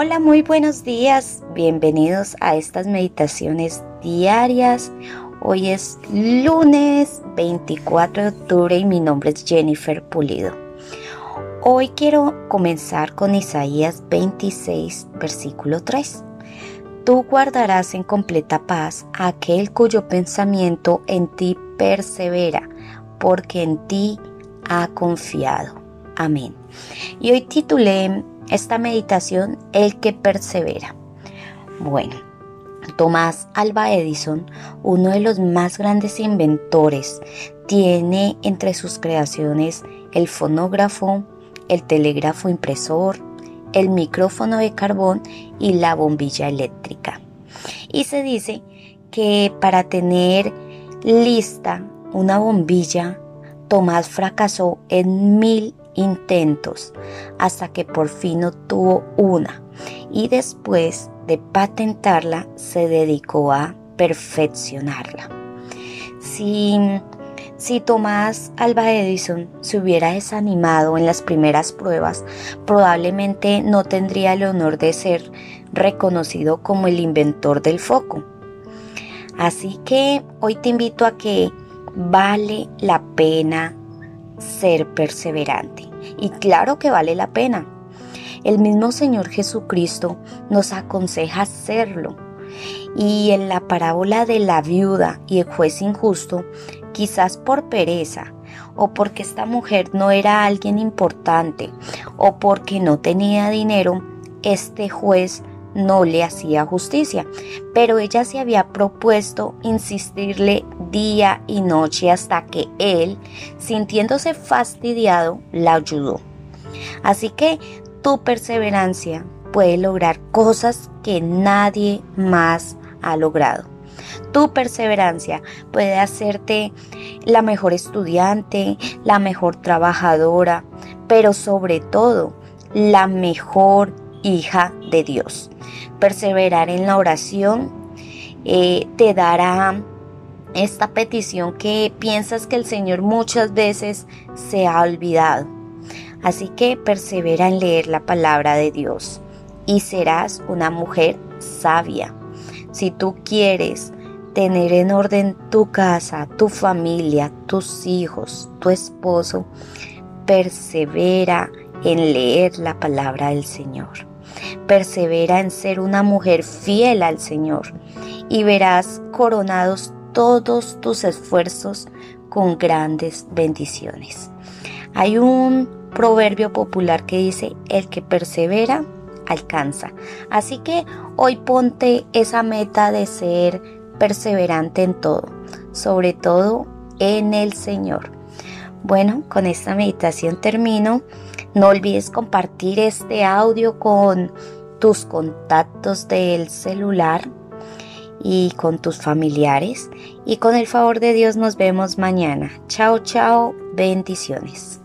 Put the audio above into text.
Hola, muy buenos días. Bienvenidos a estas meditaciones diarias. Hoy es lunes 24 de octubre y mi nombre es Jennifer Pulido. Hoy quiero comenzar con Isaías 26, versículo 3. Tú guardarás en completa paz aquel cuyo pensamiento en ti persevera, porque en ti ha confiado. Amén. Y hoy titulé esta meditación El que persevera. Bueno, Tomás Alba Edison, uno de los más grandes inventores, tiene entre sus creaciones el fonógrafo, el telégrafo impresor, el micrófono de carbón y la bombilla eléctrica. Y se dice que para tener lista una bombilla, Tomás fracasó en mil intentos hasta que por fin obtuvo una y después de patentarla se dedicó a perfeccionarla. Si, si Tomás Alba Edison se hubiera desanimado en las primeras pruebas, probablemente no tendría el honor de ser reconocido como el inventor del foco. Así que hoy te invito a que vale la pena ser perseverante. Y claro que vale la pena. El mismo Señor Jesucristo nos aconseja hacerlo. Y en la parábola de la viuda y el juez injusto, quizás por pereza, o porque esta mujer no era alguien importante, o porque no tenía dinero, este juez no le hacía justicia, pero ella se había propuesto insistirle día y noche hasta que él, sintiéndose fastidiado, la ayudó. Así que tu perseverancia puede lograr cosas que nadie más ha logrado. Tu perseverancia puede hacerte la mejor estudiante, la mejor trabajadora, pero sobre todo la mejor hija de Dios. Perseverar en la oración eh, te dará esta petición que piensas que el Señor muchas veces se ha olvidado. Así que persevera en leer la palabra de Dios y serás una mujer sabia. Si tú quieres tener en orden tu casa, tu familia, tus hijos, tu esposo, persevera en leer la palabra del Señor. Persevera en ser una mujer fiel al Señor y verás coronados todos tus esfuerzos con grandes bendiciones. Hay un proverbio popular que dice, el que persevera, alcanza. Así que hoy ponte esa meta de ser perseverante en todo, sobre todo en el Señor. Bueno, con esta meditación termino. No olvides compartir este audio con tus contactos del celular y con tus familiares. Y con el favor de Dios nos vemos mañana. Chao, chao, bendiciones.